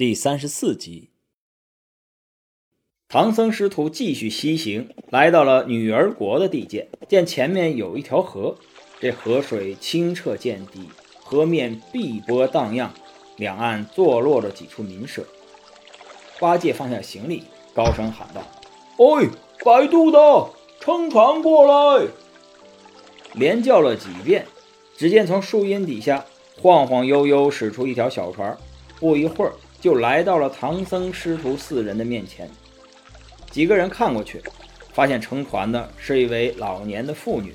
第三十四集，唐僧师徒继续西行，来到了女儿国的地界，见前面有一条河，这河水清澈见底，河面碧波荡漾，两岸坐落着几处民舍。八戒放下行李，高声喊道：“哎，摆渡的，撑船过来！”连叫了几遍，只见从树荫底下晃晃悠悠驶出一条小船，不一会儿。就来到了唐僧师徒四人的面前，几个人看过去，发现乘船的是一位老年的妇女，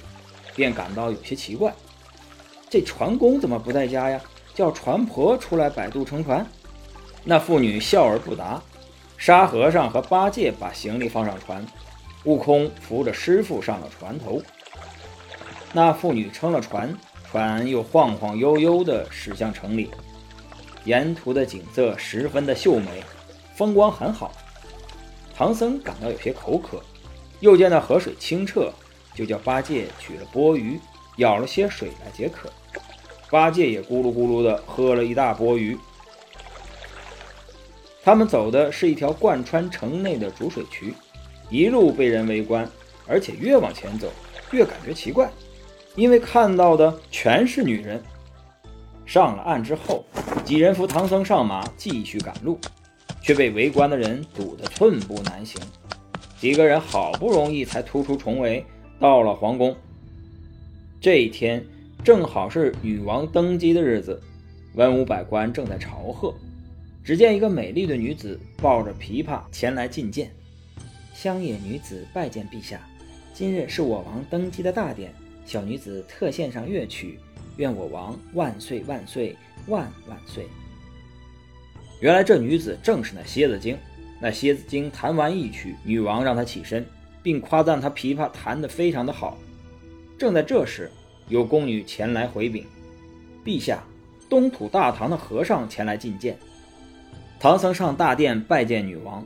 便感到有些奇怪：这船工怎么不在家呀？叫船婆出来摆渡乘船。那妇女笑而不答。沙和尚和八戒把行李放上船，悟空扶着师傅上了船头。那妇女撑了船，船又晃晃悠悠地驶向城里。沿途的景色十分的秀美，风光很好。唐僧感到有些口渴，又见那河水清澈，就叫八戒取了钵盂，舀了些水来解渴。八戒也咕噜咕噜的喝了一大钵盂。他们走的是一条贯穿城内的主水渠，一路被人围观，而且越往前走越感觉奇怪，因为看到的全是女人。上了岸之后，几人扶唐僧上马，继续赶路，却被围观的人堵得寸步难行。几个人好不容易才突出重围，到了皇宫。这一天正好是女王登基的日子，文武百官正在朝贺。只见一个美丽的女子抱着琵琶前来觐见，乡野女子拜见陛下，今日是我王登基的大典，小女子特献上乐曲。愿我王万岁万岁万万岁！原来这女子正是那蝎子精。那蝎子精弹完一曲，女王让她起身，并夸赞她琵琶弹得非常的好。正在这时，有宫女前来回禀：“陛下，东土大唐的和尚前来觐见。”唐僧上大殿拜见女王。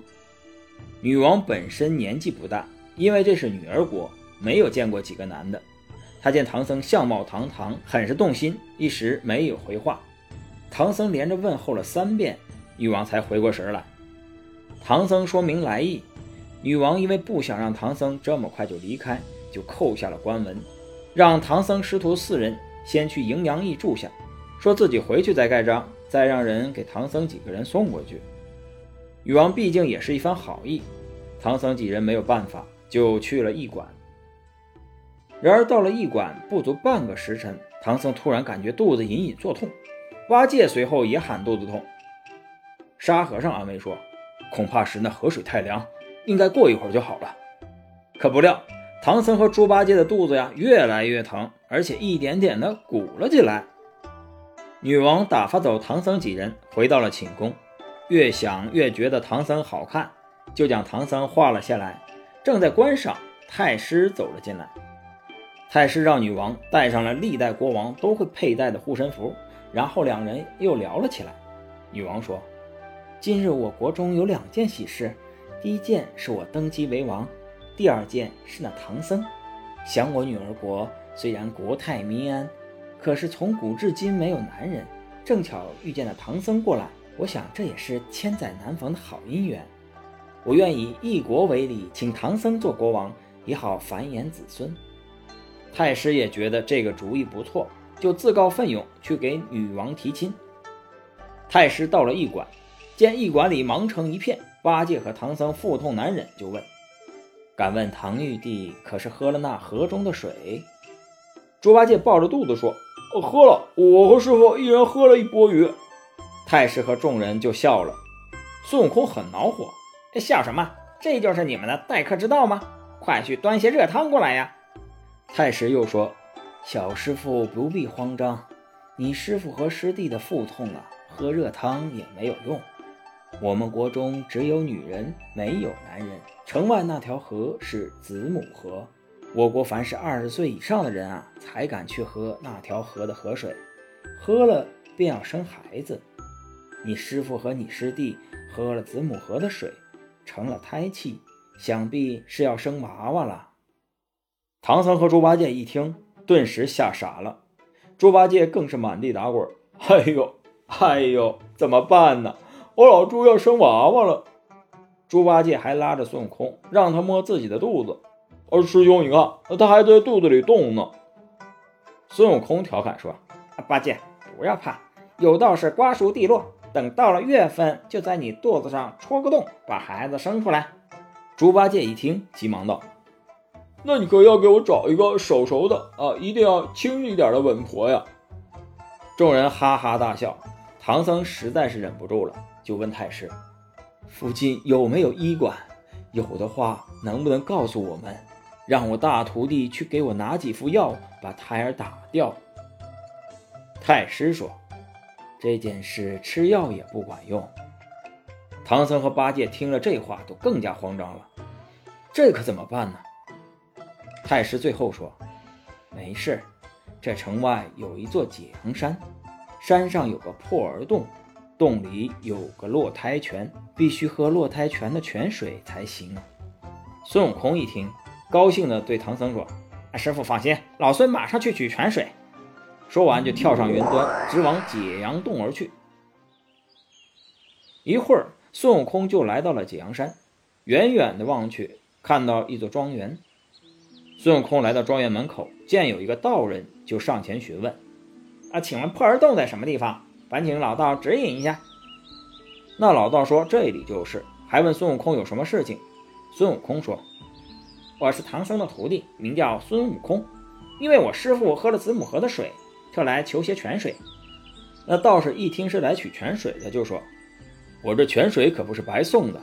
女王本身年纪不大，因为这是女儿国，没有见过几个男的。他见唐僧相貌堂堂，很是动心，一时没有回话。唐僧连着问候了三遍，女王才回过神来。唐僧说明来意，女王因为不想让唐僧这么快就离开，就扣下了官文，让唐僧师徒四人先去荥阳驿住下，说自己回去再盖章，再让人给唐僧几个人送过去。女王毕竟也是一番好意，唐僧几人没有办法，就去了驿馆。然而到了驿馆不足半个时辰，唐僧突然感觉肚子隐隐作痛，八戒随后也喊肚子痛。沙和尚安慰说：“恐怕是那河水太凉，应该过一会儿就好了。”可不料唐僧和猪八戒的肚子呀越来越疼，而且一点点的鼓了起来。女王打发走唐僧几人，回到了寝宫，越想越觉得唐僧好看，就将唐僧画了下来。正在观赏，太师走了进来。太师让女王戴上了历代国王都会佩戴的护身符，然后两人又聊了起来。女王说：“今日我国中有两件喜事，第一件是我登基为王，第二件是那唐僧。想我女儿国虽然国泰民安，可是从古至今没有男人，正巧遇见了唐僧过来，我想这也是千载难逢的好姻缘。我愿以一国为礼，请唐僧做国王，也好繁衍子孙。”太师也觉得这个主意不错，就自告奋勇去给女王提亲。太师到了驿馆，见驿馆里忙成一片，八戒和唐僧腹痛难忍，就问：“敢问唐玉帝可是喝了那河中的水？”猪八戒抱着肚子说：“喝了，我和师傅一人喝了一钵鱼。”太师和众人就笑了。孙悟空很恼火：“笑什么？这就是你们的待客之道吗？快去端些热汤过来呀！”太师又说：“小师傅不必慌张，你师傅和师弟的腹痛啊，喝热汤也没有用。我们国中只有女人，没有男人。城外那条河是子母河，我国凡是二十岁以上的人啊，才敢去喝那条河的河水，喝了便要生孩子。你师傅和你师弟喝了子母河的水，成了胎气，想必是要生娃娃了。”唐僧和猪八戒一听，顿时吓傻了。猪八戒更是满地打滚：“哎呦，哎呦，怎么办呢？我老猪要生娃娃了。猪八戒还拉着孙悟空，让他摸自己的肚子。而师兄，你看，他还在肚子里动呢。孙悟空调侃说：“八戒，不要怕，有道是瓜熟蒂落，等到了月份，就在你肚子上戳个洞，把孩子生出来。”猪八戒一听，急忙道：“那你可要给我找一个手熟的啊，一定要轻一点的稳婆呀！”众人哈哈大笑。唐僧实在是忍不住了，就问太师：“附近有没有医馆？有的话，能不能告诉我们，让我大徒弟去给我拿几副药，把胎儿打掉？”太师说：“这件事吃药也不管用。”唐僧和八戒听了这话，都更加慌张了。这可怎么办呢？太师最后说：“没事，这城外有一座解阳山。”山上有个破儿洞，洞里有个落胎泉，必须喝落胎泉的泉水才行。孙悟空一听，高兴地对唐僧说：“师傅放心，老孙马上去取泉水。”说完就跳上云端，直往解阳洞而去。一会儿，孙悟空就来到了解阳山，远远的望去，看到一座庄园。孙悟空来到庄园门口，见有一个道人，就上前询问。啊，请问破儿洞在什么地方？烦请老道指引一下。那老道说这里就是，还问孙悟空有什么事情。孙悟空说：“我是唐僧的徒弟，名叫孙悟空。因为我师傅喝了子母河的水，特来求些泉水。”那道士一听是来取泉水的，就说：“我这泉水可不是白送的。”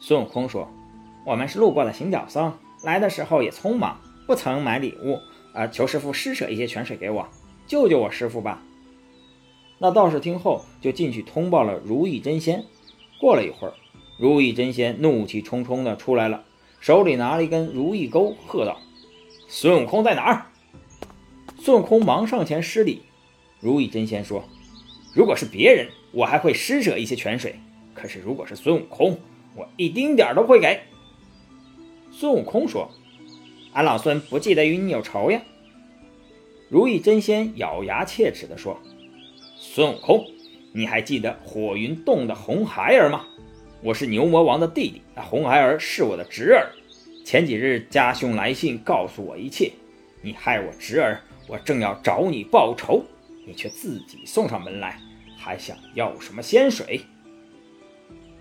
孙悟空说：“我们是路过的行脚僧，来的时候也匆忙，不曾买礼物，啊，求师傅施舍一些泉水给我。”救救我师傅吧！那道士听后就进去通报了如意真仙。过了一会儿，如意真仙怒气冲冲地出来了，手里拿了一根如意钩，喝道：“孙悟空在哪儿？”孙悟空忙上前施礼。如意真仙说：“如果是别人，我还会施舍一些泉水；可是如果是孙悟空，我一丁点都不会给。”孙悟空说：“俺老孙不记得与你有仇呀。”如意真仙咬牙切齿地说：“孙悟空，你还记得火云洞的红孩儿吗？我是牛魔王的弟弟，那红孩儿是我的侄儿。前几日家兄来信告诉我一切，你害我侄儿，我正要找你报仇，你却自己送上门来，还想要什么仙水？”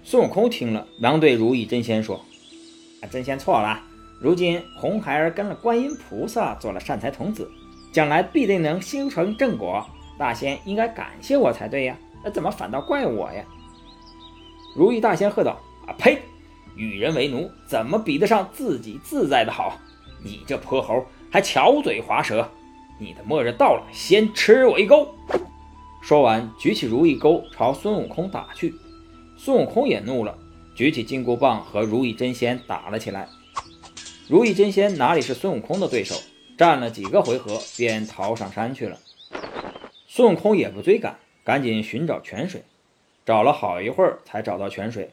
孙悟空听了，忙对如意真仙说：“真仙错了，如今红孩儿跟了观音菩萨，做了善财童子。”将来必定能修成正果，大仙应该感谢我才对呀，那怎么反倒怪我呀？如意大仙喝道：“啊呸！与人为奴，怎么比得上自己自在的好？你这泼猴还巧嘴滑舌！你的末日到了，先吃我一钩！”说完，举起如意钩朝孙悟空打去。孙悟空也怒了，举起金箍棒和如意真仙打了起来。如意真仙哪里是孙悟空的对手？战了几个回合，便逃上山去了。孙悟空也不追赶，赶紧寻找泉水。找了好一会儿，才找到泉水。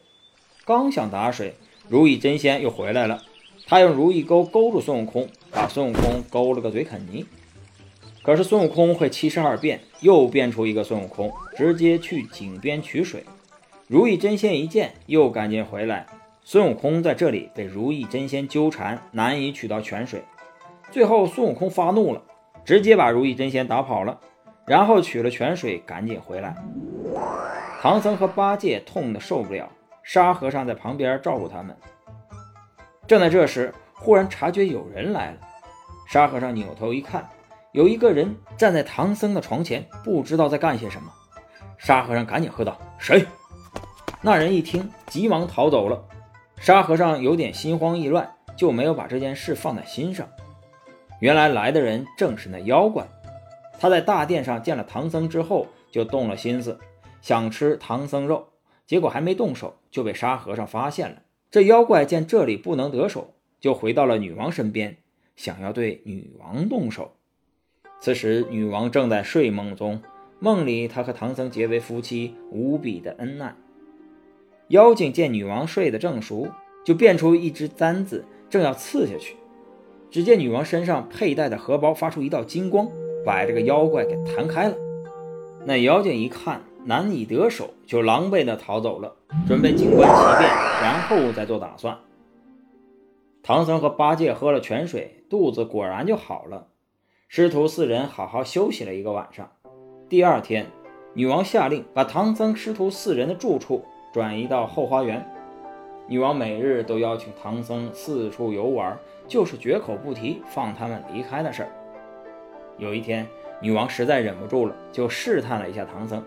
刚想打水，如意真仙又回来了。他用如意钩勾住孙悟空，把孙悟空勾了个嘴啃泥。可是孙悟空会七十二变，又变出一个孙悟空，直接去井边取水。如意真仙一见，又赶紧回来。孙悟空在这里被如意真仙纠缠，难以取到泉水。最后，孙悟空发怒了，直接把如意真仙打跑了，然后取了泉水，赶紧回来。唐僧和八戒痛得受不了，沙和尚在旁边照顾他们。正在这时，忽然察觉有人来了，沙和尚扭头一看，有一个人站在唐僧的床前，不知道在干些什么。沙和尚赶紧喝道：“谁？”那人一听，急忙逃走了。沙和尚有点心慌意乱，就没有把这件事放在心上。原来来的人正是那妖怪，他在大殿上见了唐僧之后，就动了心思，想吃唐僧肉，结果还没动手就被沙和尚发现了。这妖怪见这里不能得手，就回到了女王身边，想要对女王动手。此时女王正在睡梦中，梦里她和唐僧结为夫妻，无比的恩爱。妖精见女王睡得正熟，就变出一只簪子，正要刺下去。只见女王身上佩戴的荷包发出一道金光，把这个妖怪给弹开了。那妖精一看，难以得手，就狼狈地逃走了，准备静观其变，然后再做打算。唐僧和八戒喝了泉水，肚子果然就好了。师徒四人好好休息了一个晚上。第二天，女王下令把唐僧师徒四人的住处转移到后花园。女王每日都邀请唐僧四处游玩，就是绝口不提放他们离开的事儿。有一天，女王实在忍不住了，就试探了一下唐僧。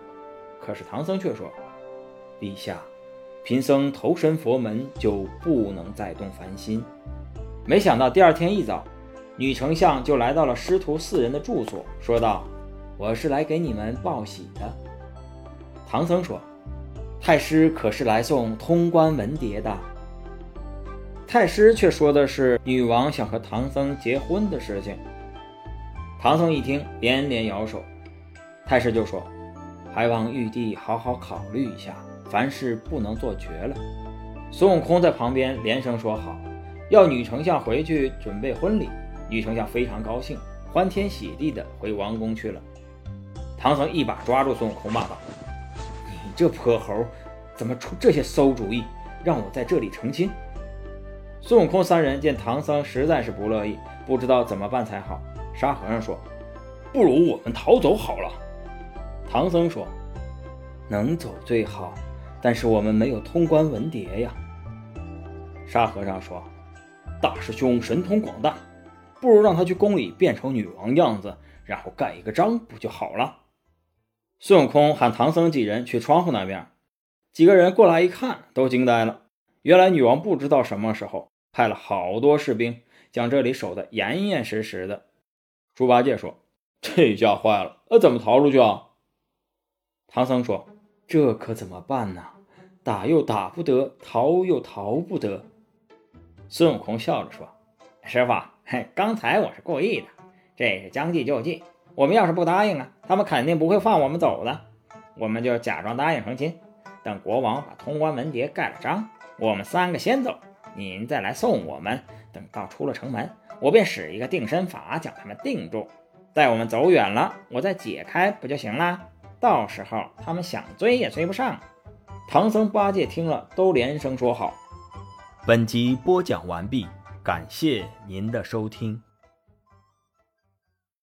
可是唐僧却说：“陛下，贫僧投身佛门，就不能再动凡心。”没想到第二天一早，女丞相就来到了师徒四人的住所，说道：“我是来给你们报喜的。”唐僧说：“太师可是来送通关文牒的？”太师却说的是女王想和唐僧结婚的事情。唐僧一听，连连摇手。太师就说：“还望玉帝好好考虑一下，凡事不能做绝了。”孙悟空在旁边连声说好，要女丞相回去准备婚礼。女丞相非常高兴，欢天喜地的回王宫去了。唐僧一把抓住孙悟空，骂道：“这泼猴，怎么出这些馊主意，让我在这里成亲？”孙悟空三人见唐僧实在是不乐意，不知道怎么办才好。沙和尚说：“不如我们逃走好了。”唐僧说：“能走最好，但是我们没有通关文牒呀。”沙和尚说：“大师兄神通广大，不如让他去宫里变成女王样子，然后盖一个章，不就好了？”孙悟空喊唐僧几人去窗户那边，几个人过来一看，都惊呆了。原来女王不知道什么时候派了好多士兵，将这里守得严严实实的。猪八戒说：“这下坏了，那怎么逃出去啊？”唐僧说：“这可怎么办呢？打又打不得，逃又逃不得。”孙悟空笑着说：“师傅，嘿，刚才我是故意的，这是将计就计。我们要是不答应啊，他们肯定不会放我们走的。我们就假装答应成亲，等国王把通关文牒盖了章，我们三个先走，您再来送我们。等到出了城门。”我便使一个定身法，将他们定住。待我们走远了，我再解开不就行了？到时候他们想追也追不上。唐僧、八戒听了，都连声说好。本集播讲完毕，感谢您的收听。